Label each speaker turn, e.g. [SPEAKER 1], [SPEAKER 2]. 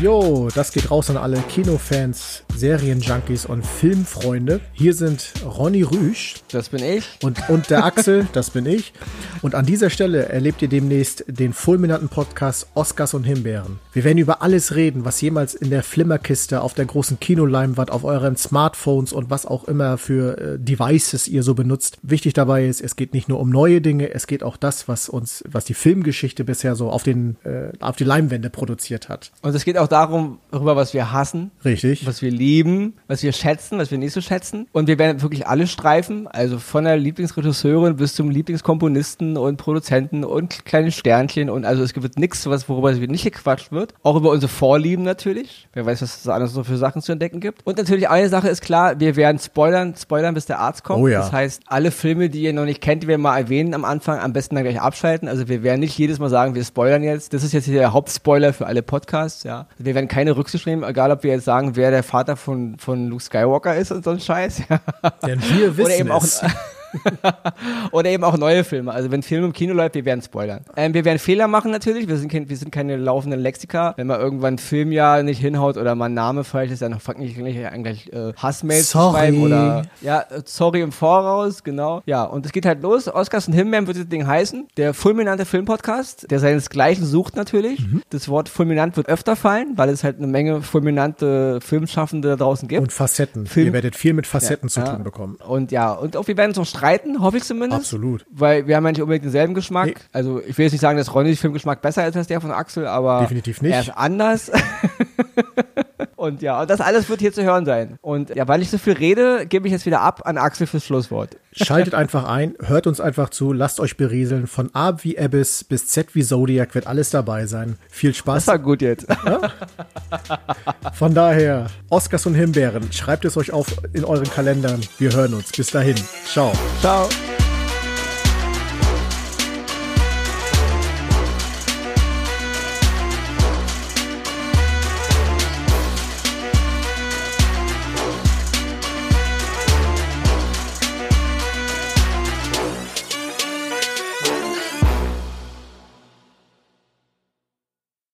[SPEAKER 1] Jo, das geht raus an alle Kinofans, Serienjunkies und Filmfreunde. Hier sind Ronny Rüsch.
[SPEAKER 2] Das bin ich.
[SPEAKER 1] Und, und der Axel, das bin ich. Und an dieser Stelle erlebt ihr demnächst den fulminanten Podcast Oscars und Himbeeren. Wir werden über alles reden, was jemals in der Flimmerkiste, auf der großen Kinoleinwand, auf euren Smartphones und was auch immer für äh, Devices ihr so benutzt. Wichtig dabei ist, es geht nicht nur um neue Dinge, es geht auch das, was uns, was die Filmgeschichte bisher so auf den, äh, auf die Leinwände produziert hat.
[SPEAKER 2] Und es geht auch darum, darüber, was wir hassen.
[SPEAKER 1] Richtig.
[SPEAKER 2] Was wir lieben, was wir schätzen, was wir nicht so schätzen. Und wir werden wirklich alle streifen, also von der Lieblingsregisseurin bis zum Lieblingskomponisten und Produzenten und kleine Sternchen. Und also es gibt nichts, was, worüber nicht gequatscht wird. Auch über unsere Vorlieben natürlich. Wer weiß, was es alles so für Sachen zu entdecken gibt. Und natürlich eine Sache ist klar, wir werden spoilern, spoilern, bis der Arzt kommt.
[SPEAKER 1] Oh ja.
[SPEAKER 2] Das heißt, alle Filme, die ihr noch nicht kennt, die wir mal erwähnen am Anfang, am besten dann gleich abschalten. Also wir werden nicht jedes Mal sagen, wir spoilern jetzt. Das ist jetzt hier der Hauptspoiler für alle Podcasts, ja. Wir werden keine Rücksicht nehmen, egal ob wir jetzt sagen, wer der Vater von, von Luke Skywalker ist und so ein Scheiß.
[SPEAKER 1] Denn wir wissen
[SPEAKER 2] Oder eben auch,
[SPEAKER 1] es.
[SPEAKER 2] Oder eben auch neue Filme. Also wenn Film im Kino läuft, wir werden spoilern. Ähm, wir werden Fehler machen natürlich. Wir sind, kein, wir sind keine laufenden Lexika. Wenn mal irgendwann ein Film ja nicht hinhaut oder mal ein Name falsch ist, dann fange ich gleich eigentlich äh, Hassmails zu schreiben oder ja, äh, sorry im Voraus, genau. Ja, und es geht halt los. Oscars und Himbeeren wird das Ding heißen. Der fulminante Filmpodcast, der seinesgleichen sucht natürlich.
[SPEAKER 1] Mhm.
[SPEAKER 2] Das Wort fulminant wird öfter fallen, weil es halt eine Menge fulminante Filmschaffende da draußen gibt.
[SPEAKER 1] Und Facetten.
[SPEAKER 2] Film-
[SPEAKER 1] Ihr werdet viel mit Facetten zu
[SPEAKER 2] Ja.
[SPEAKER 1] tun bekommen.
[SPEAKER 2] Und ja, und auch wir werden uns noch streiten, hoffe ich zumindest.
[SPEAKER 1] Absolut.
[SPEAKER 2] Weil wir haben ja nicht unbedingt denselben Geschmack.
[SPEAKER 1] Nee.
[SPEAKER 2] Also ich will jetzt nicht sagen, dass Ronnys Filmgeschmack besser ist als der von Axel, aber
[SPEAKER 1] Definitiv nicht.
[SPEAKER 2] er ist anders. und ja, und das alles wird hier zu hören sein. Und ja, weil ich so viel rede, gebe ich jetzt wieder ab an Axel fürs Schlusswort.
[SPEAKER 1] Schaltet einfach ein, hört uns einfach zu, lasst euch berieseln. Von A wie Abyss bis Z wie Zodiac wird alles dabei sein. Viel
[SPEAKER 2] Das
[SPEAKER 1] Spaß.
[SPEAKER 2] war gut jetzt.
[SPEAKER 1] Von daher, Oscars und Himbeeren, schreibt es euch auf in euren Kalendern. Wir hören uns. Bis dahin. Ciao.
[SPEAKER 2] Ciao.